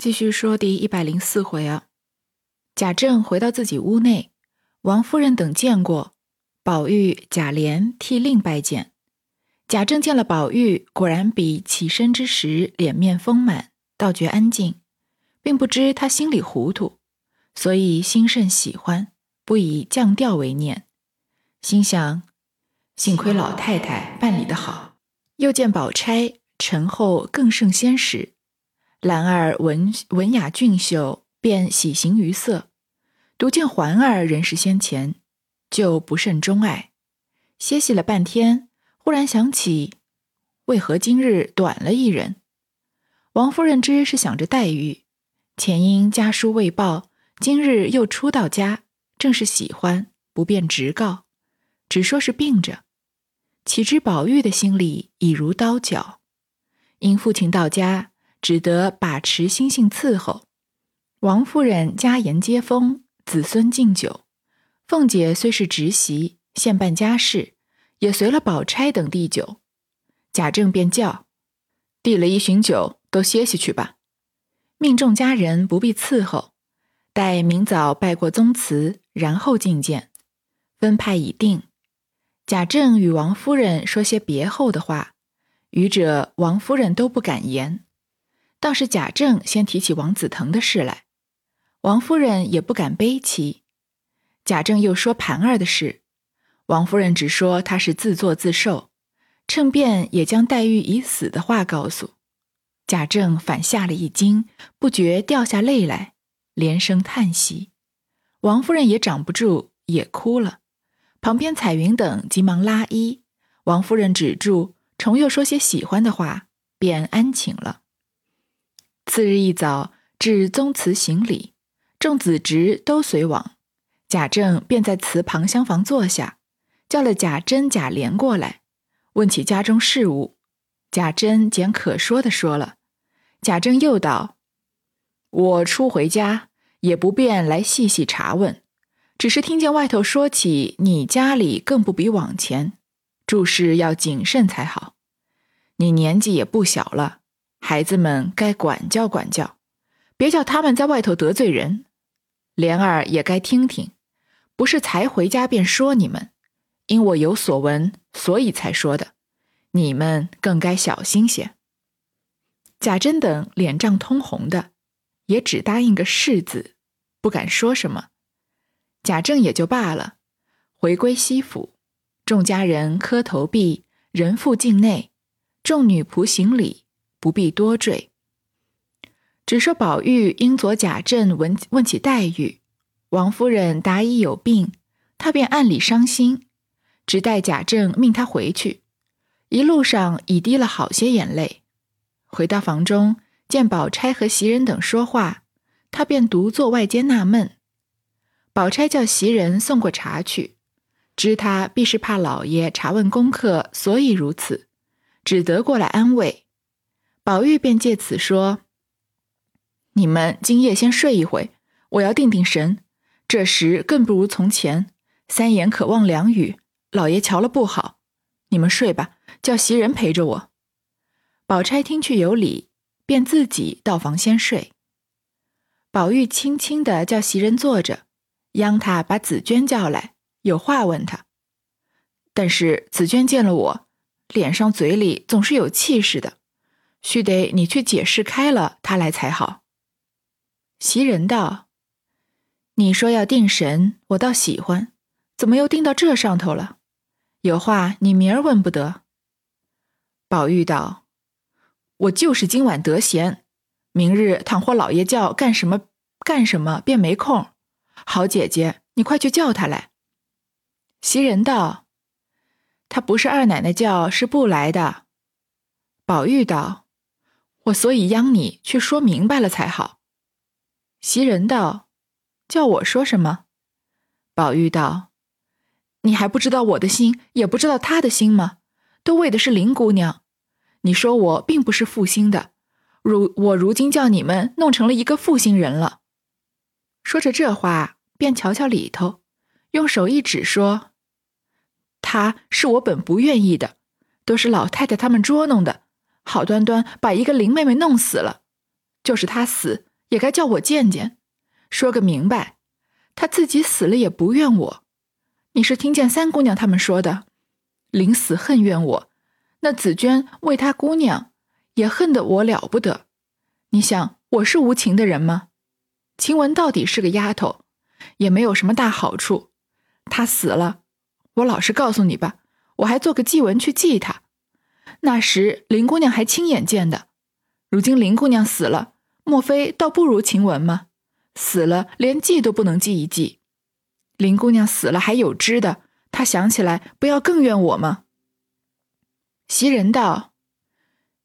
继续说第一百零四回啊。贾政回到自己屋内，王夫人等见过，宝玉、贾琏替令拜见。贾政见了宝玉，果然比起身之时脸面丰满，倒觉安静，并不知他心里糊涂，所以心甚喜欢，不以降调为念，心想：幸亏老太太办理的好。又见宝钗陈后更胜先时。兰儿文文雅俊秀，便喜形于色；独见环儿人是先前，就不甚钟爱。歇息了半天，忽然想起，为何今日短了一人？王夫人知是想着黛玉，前因家书未报，今日又初到家，正是喜欢，不便直告，只说是病着。岂知宝玉的心里已如刀绞，因父亲到家。只得把持心性伺候，王夫人家言接风，子孙敬酒。凤姐虽是侄媳，现办家事，也随了宝钗等递酒。贾政便叫，递了一巡酒，都歇息去吧，命众家人不必伺候，待明早拜过宗祠，然后觐见。分派已定。贾政与王夫人说些别后的话，余者王夫人都不敢言。倒是贾政先提起王子腾的事来，王夫人也不敢悲戚。贾政又说盘儿的事，王夫人只说他是自作自受，趁便也将黛玉已死的话告诉贾政，反吓了一惊，不觉掉下泪来，连声叹息。王夫人也掌不住，也哭了。旁边彩云等急忙拉衣，王夫人止住，重又说些喜欢的话，便安寝了。次日一早，至宗祠行礼，众子侄都随往。贾政便在祠旁厢房坐下，叫了贾珍、贾琏过来，问起家中事务。贾珍简可说的说了。贾政又道：“我初回家，也不便来细细查问，只是听见外头说起你家里更不比往前，注事要谨慎才好。你年纪也不小了。”孩子们该管教管教，别叫他们在外头得罪人。莲儿也该听听，不是才回家便说你们，因我有所闻，所以才说的。你们更该小心些。贾珍等脸涨通红的，也只答应个是字，不敢说什么。贾政也就罢了，回归西府，众家人磕头毕，人赴境内，众女仆行礼。不必多赘，只说宝玉因左贾政问问起黛玉，王夫人答已有病，他便暗里伤心，只待贾政命他回去。一路上已滴了好些眼泪。回到房中，见宝钗和袭人等说话，他便独坐外间纳闷。宝钗叫袭人送过茶去，知他必是怕老爷查问功课，所以如此，只得过来安慰。宝玉便借此说：“你们今夜先睡一回，我要定定神。这时更不如从前，三言可望两语，老爷瞧了不好。你们睡吧，叫袭人陪着我。”宝钗听去有理，便自己到房先睡。宝玉轻轻的叫袭人坐着，央他把紫娟叫来，有话问他。但是紫娟见了我，脸上嘴里总是有气似的。须得你去解释开了，他来才好。袭人道：“你说要定神，我倒喜欢，怎么又定到这上头了？有话你明儿问不得。”宝玉道：“我就是今晚得闲，明日倘或老爷叫干什么干什么，便没空。好姐姐，你快去叫他来。”袭人道：“他不是二奶奶叫，是不来的。”宝玉道。我所以央你去说明白了才好。袭人道：“叫我说什么？”宝玉道：“你还不知道我的心，也不知道他的心吗？都为的是林姑娘。你说我并不是负心的，如我如今叫你们弄成了一个负心人了。”说着这话，便瞧瞧里头，用手一指说：“他是我本不愿意的，都是老太太他们捉弄的。”好端端把一个林妹妹弄死了，就是她死也该叫我见见，说个明白。她自己死了也不怨我。你是听见三姑娘他们说的，临死恨怨我。那紫娟为她姑娘，也恨得我了不得。你想我是无情的人吗？晴雯到底是个丫头，也没有什么大好处。她死了，我老实告诉你吧，我还做个祭文去祭她。那时林姑娘还亲眼见的。如今林姑娘死了，莫非倒不如晴雯吗？死了连记都不能记一记。林姑娘死了还有知的，她想起来不要更怨我吗？袭人道：“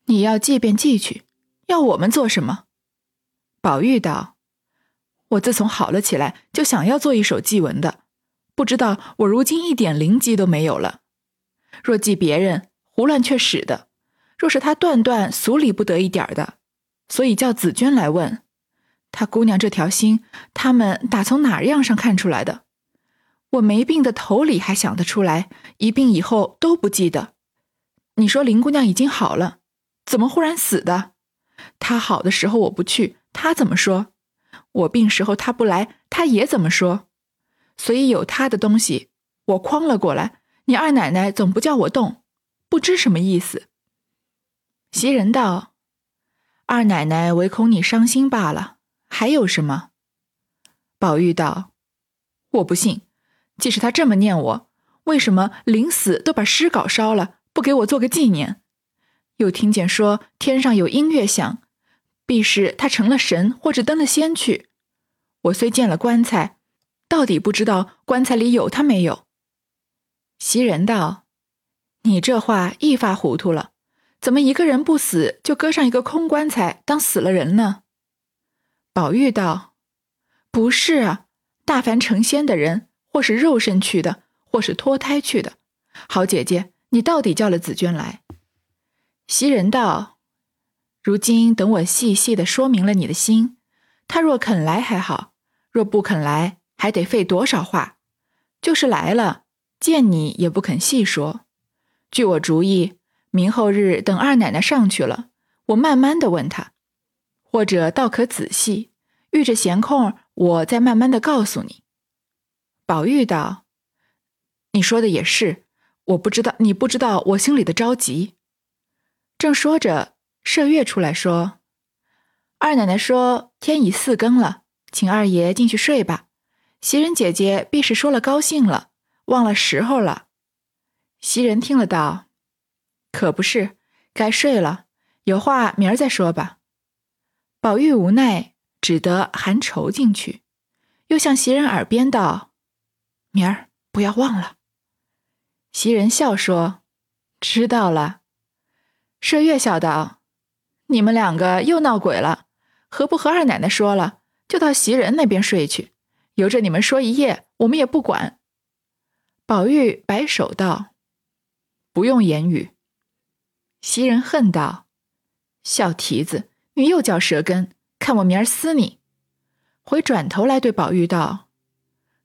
你要记便记去，要我们做什么？”宝玉道：“我自从好了起来，就想要做一首祭文的，不知道我如今一点灵机都没有了。若记别人，胡乱却使的。”若是他断断俗理不得一点的，所以叫紫娟来问他姑娘这条心，他们打从哪样上看出来的？我没病的头里还想得出来，一病以后都不记得。你说林姑娘已经好了，怎么忽然死的？她好的时候我不去，她怎么说？我病时候她不来，她也怎么说？所以有她的东西，我诓了过来。你二奶奶总不叫我动，不知什么意思。袭人道：“二奶奶唯恐你伤心罢了，还有什么？”宝玉道：“我不信，即使他这么念我，为什么临死都把诗稿烧了，不给我做个纪念？又听见说天上有音乐响，必是他成了神或者登了仙去。我虽见了棺材，到底不知道棺材里有他没有。”袭人道：“你这话一发糊涂了。”怎么一个人不死，就搁上一个空棺材当死了人呢？宝玉道：“不是啊，大凡成仙的人，或是肉身去的，或是脱胎去的。好姐姐，你到底叫了紫娟来？”袭人道：“如今等我细细的说明了你的心，他若肯来还好，若不肯来，还得费多少话。就是来了，见你也不肯细说。据我主意。”明后日等二奶奶上去了，我慢慢的问她，或者倒可仔细，遇着闲空，我再慢慢的告诉你。宝玉道：“你说的也是，我不知道，你不知道我心里的着急。”正说着，麝月出来说：“二奶奶说天已四更了，请二爷进去睡吧。袭人姐姐必是说了高兴了，忘了时候了。”袭人听了道。可不是，该睡了，有话明儿再说吧。宝玉无奈，只得含愁进去，又向袭人耳边道：“明儿不要忘了。”袭人笑说：“知道了。”麝月笑道：“你们两个又闹鬼了，何不和二奶奶说了，就到袭人那边睡去，由着你们说一夜，我们也不管。”宝玉摆手道：“不用言语。”袭人恨道：“小蹄子，你又叫舌根，看我明儿撕你！”回转头来对宝玉道：“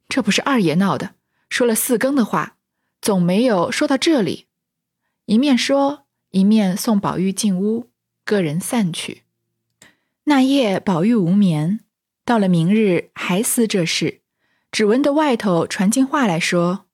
这不是二爷闹的，说了四更的话，总没有说到这里。”一面说，一面送宝玉进屋，各人散去。那夜宝玉无眠，到了明日还思这事，只闻得外头传进话来说：“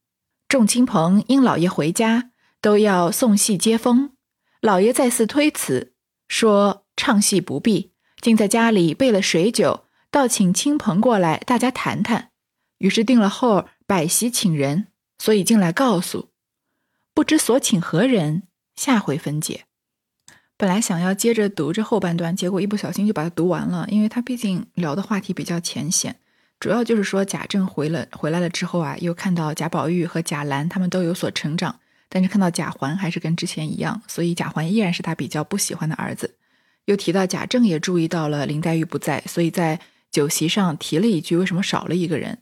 众亲朋因老爷回家，都要送戏接风。”老爷再次推辞，说唱戏不必，竟在家里备了水酒，倒请亲朋过来，大家谈谈。于是定了后摆席请人，所以进来告诉，不知所请何人，下回分解。本来想要接着读这后半段，结果一不小心就把它读完了，因为他毕竟聊的话题比较浅显，主要就是说贾政回了回来了之后啊，又看到贾宝玉和贾兰他们都有所成长。但是看到贾环还是跟之前一样，所以贾环依然是他比较不喜欢的儿子。又提到贾政也注意到了林黛玉不在，所以在酒席上提了一句：“为什么少了一个人？”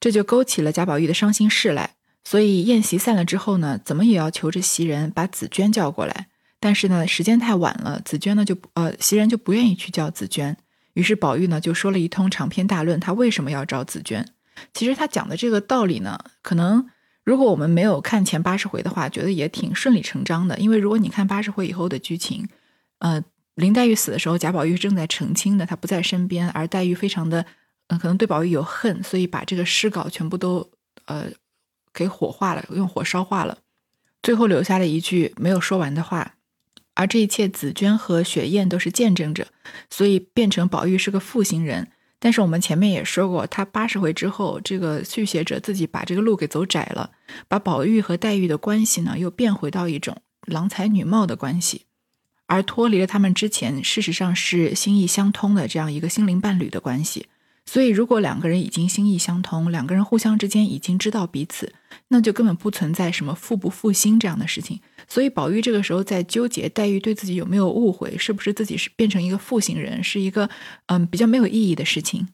这就勾起了贾宝玉的伤心事来。所以宴席散了之后呢，怎么也要求着袭人把紫娟叫过来。但是呢，时间太晚了，紫娟呢就呃袭人就不愿意去叫紫娟。于是宝玉呢就说了一通长篇大论，他为什么要找紫娟。其实他讲的这个道理呢，可能。如果我们没有看前八十回的话，觉得也挺顺理成章的。因为如果你看八十回以后的剧情，呃，林黛玉死的时候，贾宝玉正在成亲的，他不在身边，而黛玉非常的，嗯，可能对宝玉有恨，所以把这个诗稿全部都呃给火化了，用火烧化了，最后留下了一句没有说完的话。而这一切，紫娟和雪雁都是见证者，所以变成宝玉是个负心人。但是我们前面也说过，他八十回之后，这个续写者自己把这个路给走窄了，把宝玉和黛玉的关系呢，又变回到一种郎才女貌的关系，而脱离了他们之前事实上是心意相通的这样一个心灵伴侣的关系。所以，如果两个人已经心意相通，两个人互相之间已经知道彼此，那就根本不存在什么负不负心这样的事情。所以，宝玉这个时候在纠结黛玉对自己有没有误会，是不是自己是变成一个负心人，是一个嗯比较没有意义的事情。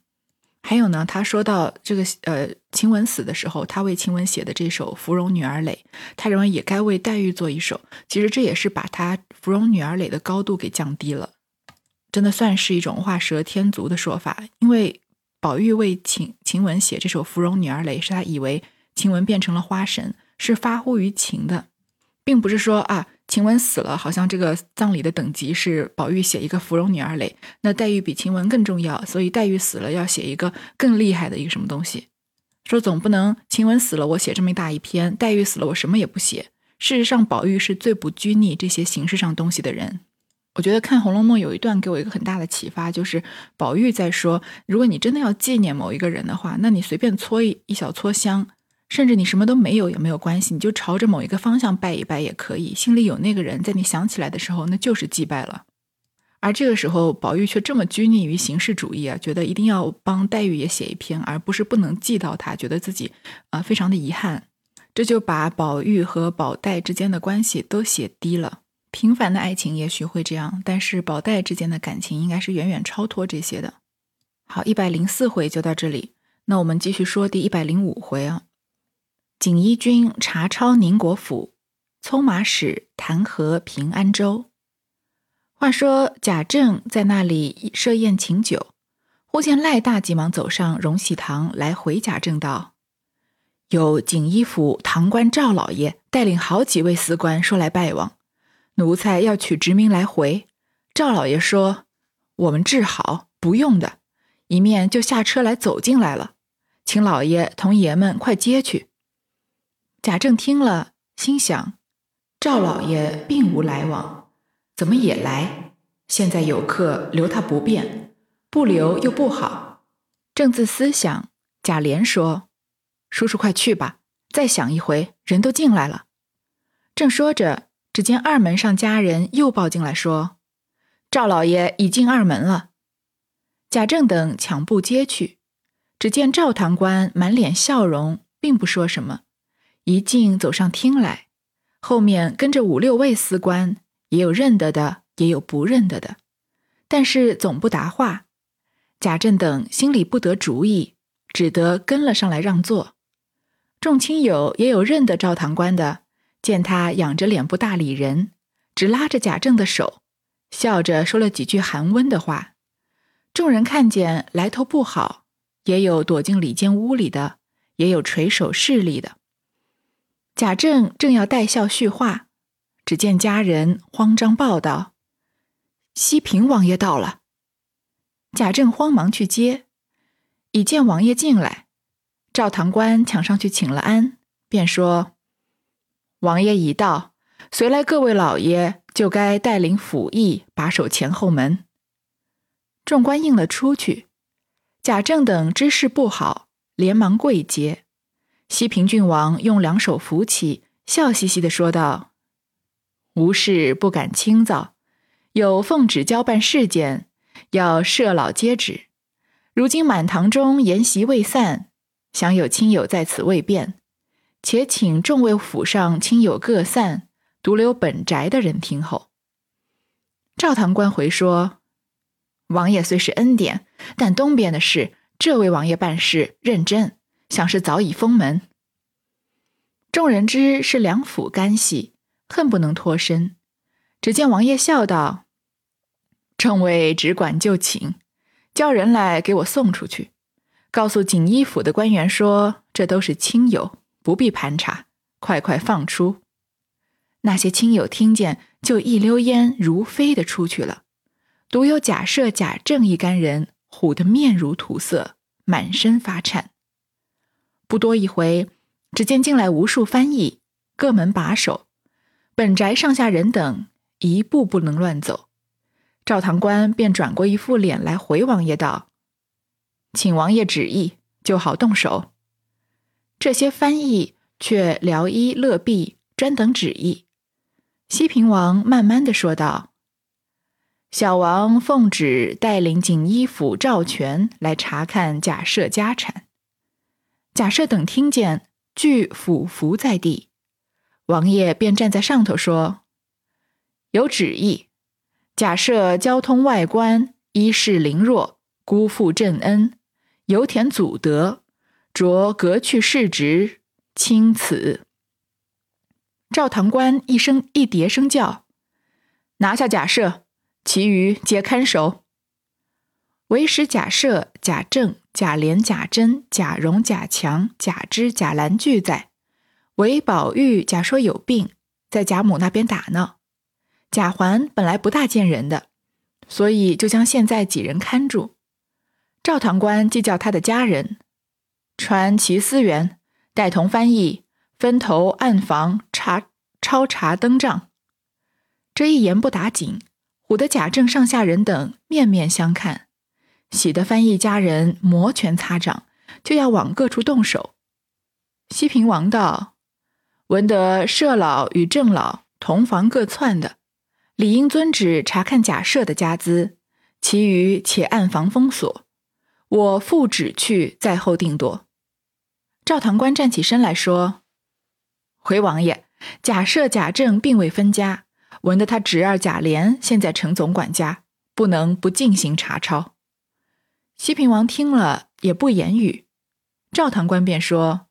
还有呢，他说到这个呃晴雯死的时候，他为晴雯写的这首《芙蓉女儿诔》，他认为也该为黛玉做一首。其实这也是把他《芙蓉女儿诔》的高度给降低了，真的算是一种画蛇添足的说法，因为。宝玉为晴晴雯写这首《芙蓉女儿诔》，是他以为晴雯变成了花神，是发乎于情的，并不是说啊，晴雯死了，好像这个葬礼的等级是宝玉写一个《芙蓉女儿诔》，那黛玉比晴雯更重要，所以黛玉死了要写一个更厉害的一个什么东西。说总不能晴雯死了，我写这么一大一篇；黛玉死了，我什么也不写。事实上，宝玉是最不拘泥这些形式上东西的人。我觉得看《红楼梦》有一段给我一个很大的启发，就是宝玉在说：如果你真的要纪念某一个人的话，那你随便搓一一小撮香，甚至你什么都没有也没有关系，你就朝着某一个方向拜一拜也可以。心里有那个人，在你想起来的时候，那就是祭拜了。而这个时候，宝玉却这么拘泥于形式主义啊，觉得一定要帮黛玉也写一篇，而不是不能记到他，觉得自己啊非常的遗憾，这就把宝玉和宝黛之间的关系都写低了。平凡的爱情也许会这样，但是宝黛之间的感情应该是远远超脱这些的。好，一百零四回就到这里，那我们继续说第一百零五回啊。锦衣军查抄宁国府，匆马使弹劾平安州。话说贾政在那里设宴请酒，忽见赖大急忙走上荣禧堂来回贾政道：“有锦衣府堂官赵老爷带领好几位司官说来拜望。”奴才要取职名来回，赵老爷说：“我们治好，不用的。”一面就下车来走进来了，请老爷同爷们快接去。贾政听了，心想：赵老爷并无来往，怎么也来？现在有客，留他不便；不留又不好。正自思想，贾琏说：“叔叔快去吧，再想一回，人都进来了。”正说着。只见二门上家人又报进来说：“赵老爷已进二门了。”贾政等抢步接去，只见赵堂官满脸笑容，并不说什么，一径走上厅来，后面跟着五六位司官，也有认得的，也有不认得的，但是总不答话。贾政等心里不得主意，只得跟了上来让座。众亲友也有认得赵堂官的。见他仰着脸不大理人，只拉着贾政的手，笑着说了几句寒温的话。众人看见来头不好，也有躲进里间屋里的，也有垂手侍立的。贾政正要带笑叙话，只见家人慌张报道：“西平王爷到了。”贾政慌忙去接，已见王爷进来，赵堂官抢上去请了安，便说。王爷已到，随来各位老爷就该带领府役把守前后门。众官应了出去，贾政等知事不好，连忙跪接。西平郡王用两手扶起，笑嘻嘻的说道：“无事不敢轻造，有奉旨交办事件，要设老接旨。如今满堂中筵席未散，想有亲友在此未便。”且请众位府上亲友各散，独留本宅的人听候。赵堂官回说：“王爷虽是恩典，但东边的事，这位王爷办事认真，想是早已封门。”众人知是两府干系，恨不能脱身。只见王爷笑道：“众位只管就寝，叫人来给我送出去，告诉锦衣府的官员说，这都是亲友。”不必盘查，快快放出。那些亲友听见，就一溜烟如飞的出去了。独有贾赦、贾政一干人唬得面如土色，满身发颤。不多一回，只见进来无数翻译，各门把守，本宅上下人等一步不能乱走。赵堂官便转过一副脸来回王爷道：“请王爷旨意，就好动手。”这些翻译却聊衣乐弊，专等旨意。西平王慢慢的说道：“小王奉旨带领锦衣府赵全来查看贾赦家产。”假设等听见，俱俯伏在地。王爷便站在上头说：“有旨意，假设交通外官，衣饰凌弱，辜负朕恩，有田祖德，着革去世职，钦此。”赵堂官一声一叠声叫：“拿下假设，其余皆看守。”唯使贾赦、贾政、贾琏、贾珍、贾蓉、贾强、贾芝、贾兰俱在。唯宝玉假说有病，在贾母那边打闹。贾环本来不大见人的，所以就将现在几人看住。赵堂官即叫他的家人传齐思源，带同翻译。分头暗房查抄查登账，这一言不打紧，唬得贾政上下人等面面相看，喜得翻译家人摩拳擦掌，就要往各处动手。西平王道：“闻得舍老与郑老同房各窜的，理应遵旨查看贾赦的家资，其余且暗房封锁。我复旨去，在后定夺。”赵堂官站起身来说。回王爷，贾赦、贾政并未分家，闻得他侄儿贾琏现在承总管家，不能不进行查抄。西平王听了也不言语。赵堂官便说：“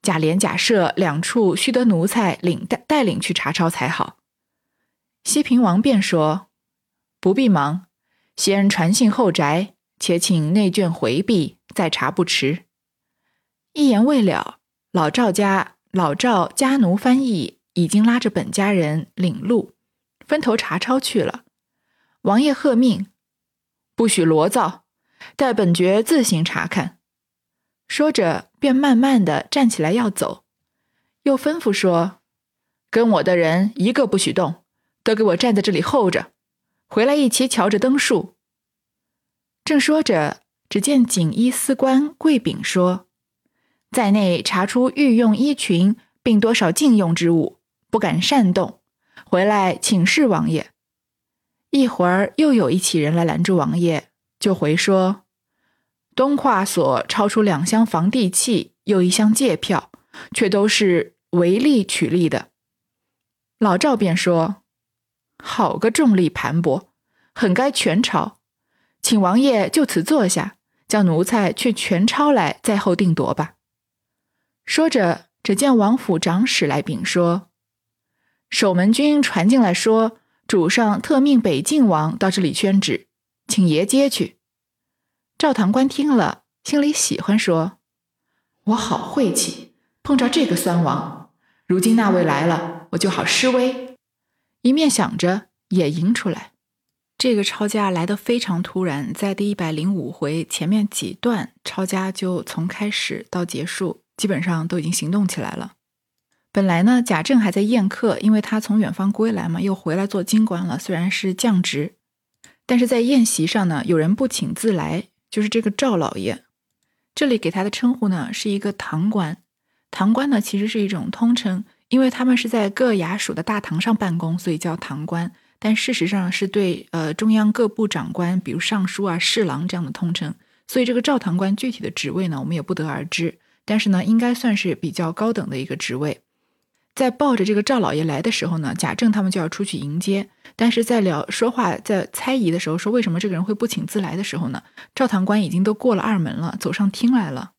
贾琏、贾赦两处须得奴才领带带领去查抄才好。”西平王便说：“不必忙，先传信后宅，且请内眷回避，再查不迟。”一言未了，老赵家。老赵家奴翻译已经拉着本家人领路，分头查抄去了。王爷喝命，不许罗造，待本爵自行查看。说着，便慢慢的站起来要走，又吩咐说：“跟我的人一个不许动，都给我站在这里候着，回来一起瞧着灯数。”正说着，只见锦衣司官桂炳说。在内查出御用衣裙，并多少禁用之物，不敢擅动。回来请示王爷。一会儿又有一起人来拦住王爷，就回说：东跨所抄出两箱房地契，又一箱借票，却都是违例取利的。老赵便说：好个重利盘剥，很该全抄，请王爷就此坐下，叫奴才去全抄来，在后定夺吧。说着，只见王府长史来禀说：“守门军传进来说，主上特命北静王到这里宣旨，请爷接去。”赵堂官听了，心里喜欢，说：“我好晦气，碰着这个酸王。如今那位来了，我就好施威。”一面想着，也迎出来。这个抄家来得非常突然，在第一百零五回前面几段，抄家就从开始到结束。基本上都已经行动起来了。本来呢，贾政还在宴客，因为他从远方归来嘛，又回来做京官了。虽然是降职，但是在宴席上呢，有人不请自来，就是这个赵老爷。这里给他的称呼呢，是一个堂官。堂官呢，其实是一种通称，因为他们是在各衙署的大堂上办公，所以叫堂官。但事实上是对呃中央各部长官，比如尚书啊、侍郎这样的通称。所以这个赵堂官具体的职位呢，我们也不得而知。但是呢，应该算是比较高等的一个职位。在抱着这个赵老爷来的时候呢，贾政他们就要出去迎接。但是在聊说话、在猜疑的时候，说为什么这个人会不请自来的时候呢，赵堂官已经都过了二门了，走上厅来了。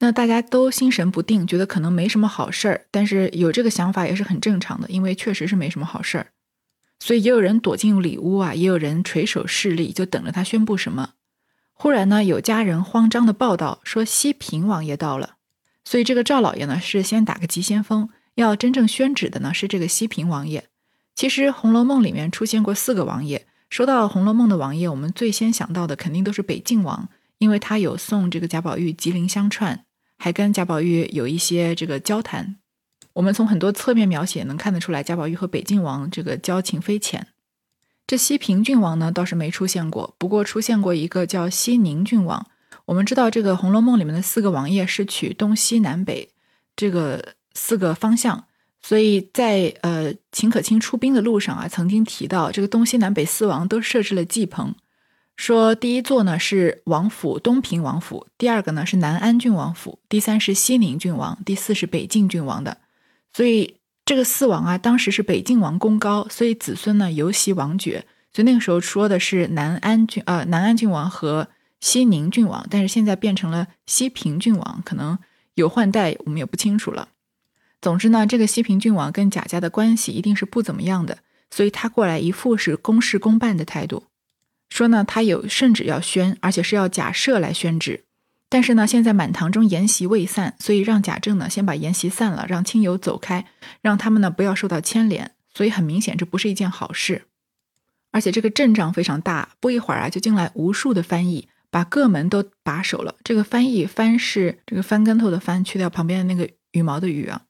那大家都心神不定，觉得可能没什么好事儿。但是有这个想法也是很正常的，因为确实是没什么好事儿。所以也有人躲进里屋啊，也有人垂手侍立，就等着他宣布什么。忽然呢，有家人慌张的报道说西平王爷到了，所以这个赵老爷呢是先打个急先锋，要真正宣旨的呢是这个西平王爷。其实《红楼梦》里面出现过四个王爷，说到《红楼梦》的王爷，我们最先想到的肯定都是北静王，因为他有送这个贾宝玉吉林相串，还跟贾宝玉有一些这个交谈。我们从很多侧面描写能看得出来，贾宝玉和北静王这个交情非浅。这西平郡王呢倒是没出现过，不过出现过一个叫西宁郡王。我们知道这个《红楼梦》里面的四个王爷是取东西南北这个四个方向，所以在呃秦可卿出兵的路上啊，曾经提到这个东西南北四王都设置了祭棚，说第一座呢是王府东平王府，第二个呢是南安郡王府，第三是西宁郡王，第四是北静郡王的。所以这个四王啊，当时是北静王功高，所以子孙呢尤袭王爵。所以那个时候说的是南安郡呃南安郡王和西宁郡王，但是现在变成了西平郡王，可能有换代，我们也不清楚了。总之呢，这个西平郡王跟贾家的关系一定是不怎么样的，所以他过来一副是公事公办的态度，说呢他有圣旨要宣，而且是要假设来宣旨。但是呢，现在满堂中筵席未散，所以让贾政呢先把筵席散了，让亲友走开，让他们呢不要受到牵连。所以很明显，这不是一件好事。而且这个阵仗非常大，不一会儿啊，就进来无数的翻译，把各门都把守了。这个翻译翻是这个翻跟头的翻，去掉旁边的那个羽毛的羽啊，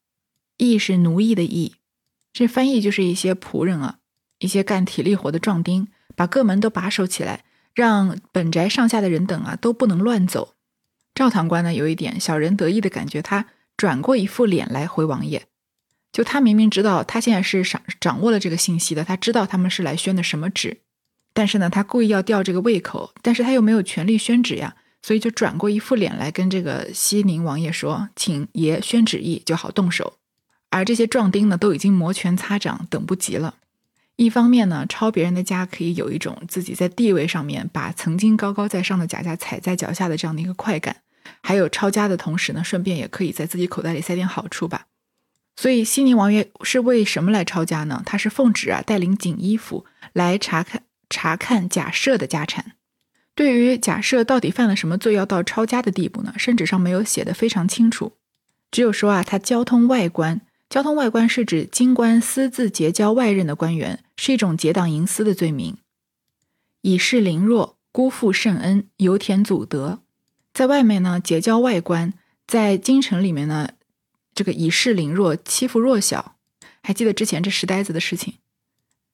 役是奴役的役。这翻译就是一些仆人啊，一些干体力活的壮丁，把各门都把守起来，让本宅上下的人等啊都不能乱走。赵堂官呢，有一点小人得意的感觉，他转过一副脸来回王爷。就他明明知道他现在是掌掌握了这个信息的，他知道他们是来宣的什么旨，但是呢，他故意要吊这个胃口，但是他又没有权利宣旨呀，所以就转过一副脸来跟这个西宁王爷说：“请爷宣旨意，就好动手。”而这些壮丁呢，都已经摩拳擦掌，等不及了。一方面呢，抄别人的家可以有一种自己在地位上面把曾经高高在上的贾家踩在脚下的这样的一个快感。还有抄家的同时呢，顺便也可以在自己口袋里塞点好处吧。所以西宁王爷是为什么来抄家呢？他是奉旨啊，带领锦衣府来查看查看贾赦的家产。对于贾赦到底犯了什么罪，要到抄家的地步呢？圣旨上没有写的非常清楚，只有说啊，他交通外官。交通外观是指京官私自结交外任的官员，是一种结党营私的罪名。以示凌弱，辜负圣恩，由田祖德。在外面呢，结交外官；在京城里面呢，这个以势凌弱，欺负弱小。还记得之前这石呆子的事情？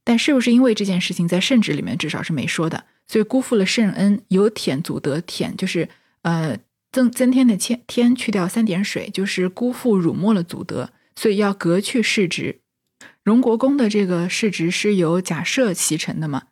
但是不是因为这件事情在圣旨里面至少是没说的，所以辜负了圣恩，有舔祖德。舔就是呃增增添的添添去掉三点水，就是辜负辱没了祖德，所以要革去世值。荣国公的这个市值是由贾赦袭成的嘛？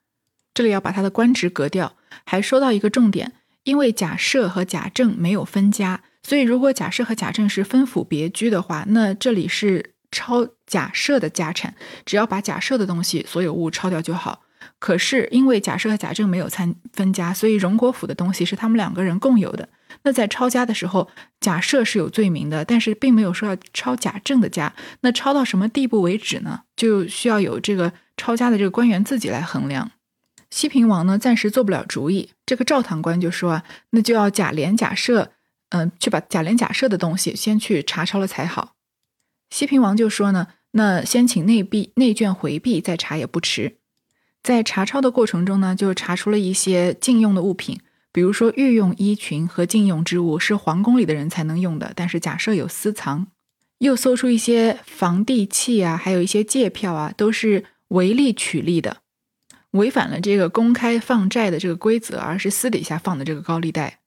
这里要把他的官职革掉。还说到一个重点。因为贾赦和贾政没有分家，所以如果贾赦和贾政是分府别居的话，那这里是抄贾赦的家产，只要把贾赦的东西所有物抄掉就好。可是因为贾赦和贾政没有参分家，所以荣国府的东西是他们两个人共有的。那在抄家的时候，贾赦是有罪名的，但是并没有说要抄贾政的家。那抄到什么地步为止呢？就需要有这个抄家的这个官员自己来衡量。西平王呢，暂时做不了主意。这个赵堂官就说啊，那就要贾琏、贾赦，嗯，去把贾琏、贾赦的东西先去查抄了才好。西平王就说呢，那先请内壁内眷回避，再查也不迟。在查抄的过程中呢，就查出了一些禁用的物品，比如说御用衣裙和禁用之物是皇宫里的人才能用的，但是假设有私藏。又搜出一些房地契啊，还有一些借票啊，都是唯利取利的。违反了这个公开放债的这个规则，而是私底下放的这个高利贷。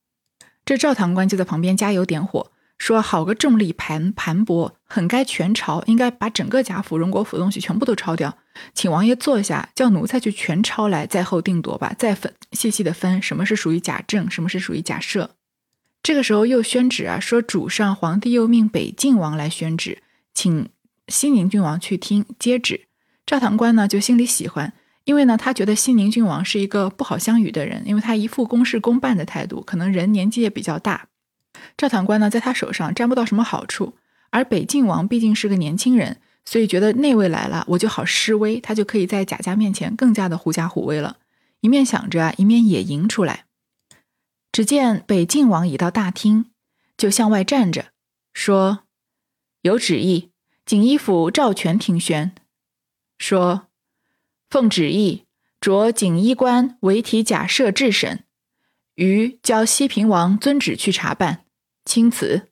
这赵堂官就在旁边加油点火，说：“好个重利盘盘剥，很该全抄，应该把整个贾府、荣国府的东西全部都抄掉。请王爷坐下，叫奴才去全抄来，再后定夺吧，再分细细的分，什么是属于贾政，什么是属于贾赦。”这个时候又宣旨啊，说主上皇帝又命北静王来宣旨，请西宁郡王去听接旨。赵堂官呢就心里喜欢。因为呢，他觉得西宁郡王是一个不好相与的人，因为他一副公事公办的态度，可能人年纪也比较大。赵堂官呢，在他手上沾不到什么好处，而北静王毕竟是个年轻人，所以觉得那位来了，我就好示威，他就可以在贾家面前更加的狐假虎威了。一面想着，一面也迎出来。只见北静王已到大厅，就向外站着，说：“有旨意，锦衣府赵全听宣。”说。奉旨意，着锦衣官为提假设治审，于交西平王遵旨去查办，钦此。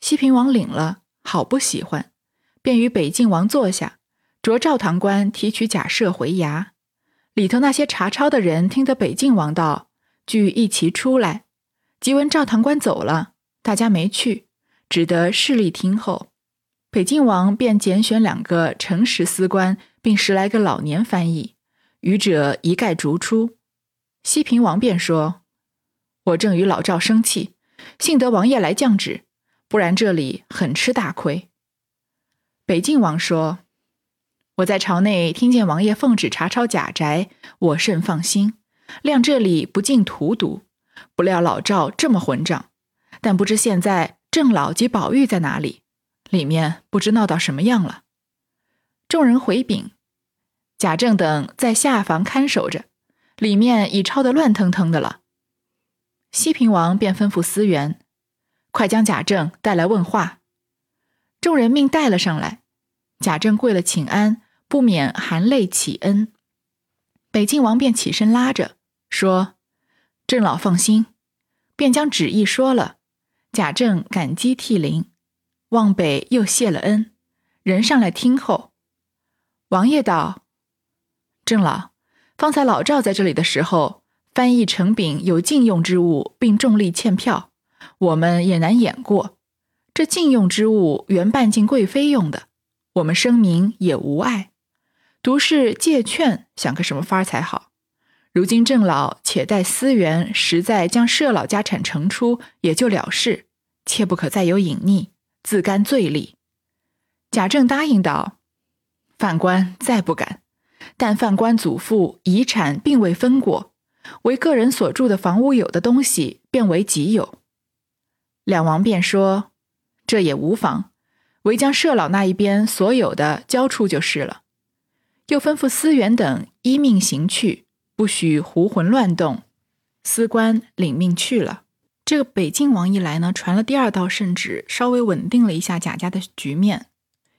西平王领了，好不喜欢，便与北晋王坐下，着赵堂官提取假设回衙。里头那些查抄的人听得北晋王道，俱一齐出来。即闻赵堂官走了，大家没去，只得势力听候。北晋王便拣选两个诚实司官，并十来个老年翻译，愚者一概逐出。西平王便说：“我正与老赵生气，幸得王爷来降旨，不然这里很吃大亏。”北晋王说。我在朝内听见王爷奉旨查抄贾宅，我甚放心，谅这里不尽荼毒。不料老赵这么混账，但不知现在郑老及宝玉在哪里？里面不知闹到什么样了。众人回禀，贾政等在下房看守着，里面已抄得乱腾腾的了。西平王便吩咐司员，快将贾政带来问话。众人命带了上来，贾政跪了请安。不免含泪启恩，北晋王便起身拉着说：“郑老放心。”便将旨意说了。贾政感激涕零，望北又谢了恩，人上来听候。王爷道：“郑老，方才老赵在这里的时候，翻译成饼有禁用之物，并重力欠票，我们也难掩过。这禁用之物原半进贵妃用的，我们声明也无碍。”独是借券，想个什么法儿才好？如今郑老且待思源，实在将舍老家产呈出，也就了事，切不可再有隐匿，自甘罪立。贾政答应道：“犯官再不敢，但犯官祖父遗产并未分过，为个人所住的房屋有的东西，变为己有。”两王便说：“这也无妨，唯将舍老那一边所有的交出就是了。”又吩咐思源等依命行去，不许胡魂乱动。司官领命去了。这个北晋王一来呢，传了第二道圣旨，稍微稳定了一下贾家的局面。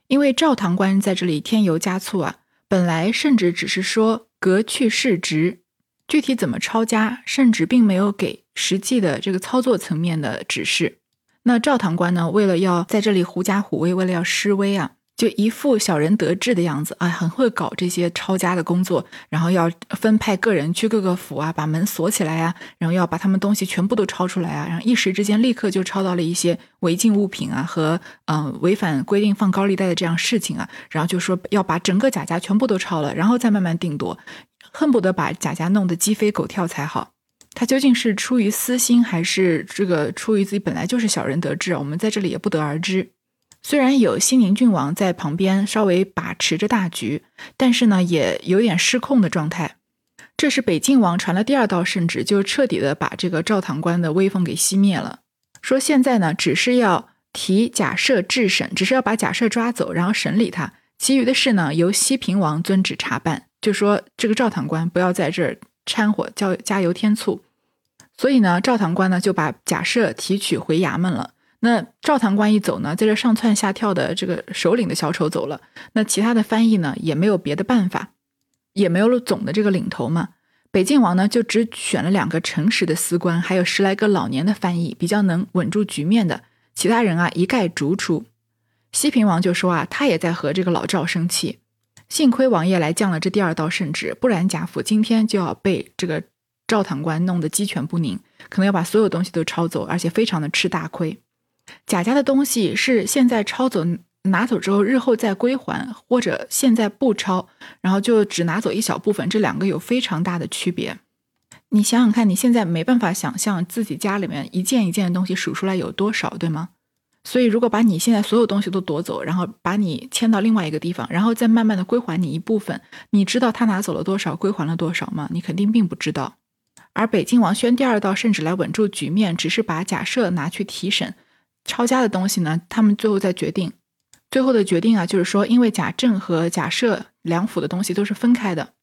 因为赵堂官在这里添油加醋啊，本来圣旨只是说革去世职，具体怎么抄家，甚至并没有给实际的这个操作层面的指示。那赵堂官呢，为了要在这里狐假虎威，为了要示威啊。就一副小人得志的样子啊，很会搞这些抄家的工作，然后要分派个人去各个府啊，把门锁起来啊，然后要把他们东西全部都抄出来啊，然后一时之间立刻就抄到了一些违禁物品啊和嗯违反规定放高利贷的这样事情啊，然后就说要把整个贾家全部都抄了，然后再慢慢定夺，恨不得把贾家弄得鸡飞狗跳才好。他究竟是出于私心，还是这个出于自己本来就是小人得志？我们在这里也不得而知。虽然有西宁郡王在旁边稍微把持着大局，但是呢，也有点失控的状态。这是北晋王传了第二道圣旨，就彻底的把这个赵堂官的威风给熄灭了。说现在呢，只是要提假设治审，只是要把假设抓走，然后审理他，其余的事呢，由西平王遵旨查办。就说这个赵堂官不要在这儿掺和，加加油添醋。所以呢，赵堂官呢就把假设提取回衙门了。那赵堂官一走呢，在这上蹿下跳的这个首领的小丑走了，那其他的翻译呢也没有别的办法，也没有了总的这个领头嘛。北晋王呢就只选了两个诚实的司官，还有十来个老年的翻译，比较能稳住局面的，其他人啊一概逐出。西平王就说啊，他也在和这个老赵生气，幸亏王爷来降了这第二道圣旨，不然贾府今天就要被这个赵堂官弄得鸡犬不宁，可能要把所有东西都抄走，而且非常的吃大亏。贾家的东西是现在抄走拿走之后，日后再归还，或者现在不抄，然后就只拿走一小部分，这两个有非常大的区别。你想想看，你现在没办法想象自己家里面一件一件的东西数出来有多少，对吗？所以，如果把你现在所有东西都夺走，然后把你迁到另外一个地方，然后再慢慢的归还你一部分，你知道他拿走了多少，归还了多少吗？你肯定并不知道。而北京王宣第二道圣旨来稳住局面，只是把假设拿去提审。抄家的东西呢？他们最后再决定，最后的决定啊，就是说，因为贾政和贾赦两府的东西都是分开的，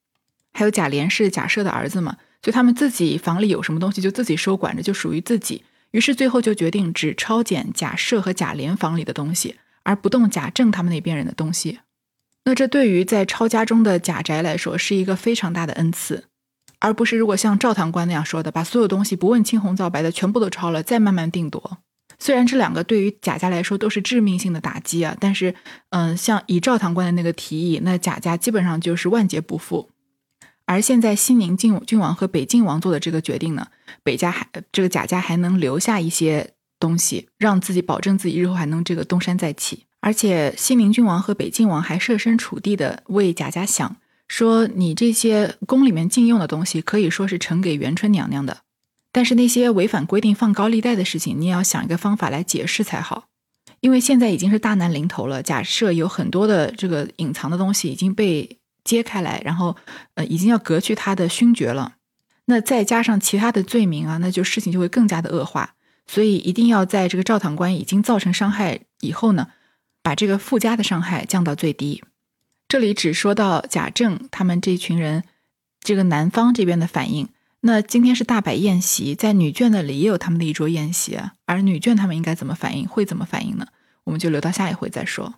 还有贾琏是贾赦的儿子嘛，所以他们自己房里有什么东西就自己收管着，就属于自己。于是最后就决定只抄检贾赦和贾琏房里的东西，而不动贾政他们那边人的东西。那这对于在抄家中的贾宅来说是一个非常大的恩赐，而不是如果像赵堂官那样说的，把所有东西不问青红皂白的全部都抄了，再慢慢定夺。虽然这两个对于贾家来说都是致命性的打击啊，但是，嗯，像以赵堂官的那个提议，那贾家基本上就是万劫不复。而现在西宁晋郡王和北靖王做的这个决定呢，北家还这个贾家还能留下一些东西，让自己保证自己日后还能这个东山再起。而且西宁郡王和北靖王还设身处地的为贾家想，说你这些宫里面禁用的东西可以说是呈给元春娘娘的，但是那些违反规定放高利贷的事情，你也要想一个方法来解释才好。因为现在已经是大难临头了，假设有很多的这个隐藏的东西已经被揭开来，然后呃已经要革去他的勋爵了，那再加上其他的罪名啊，那就事情就会更加的恶化。所以一定要在这个赵堂官已经造成伤害以后呢。把这个附加的伤害降到最低。这里只说到贾政他们这群人，这个南方这边的反应。那今天是大摆宴席，在女眷那里也有他们的一桌宴席，而女眷他们应该怎么反应，会怎么反应呢？我们就留到下一回再说。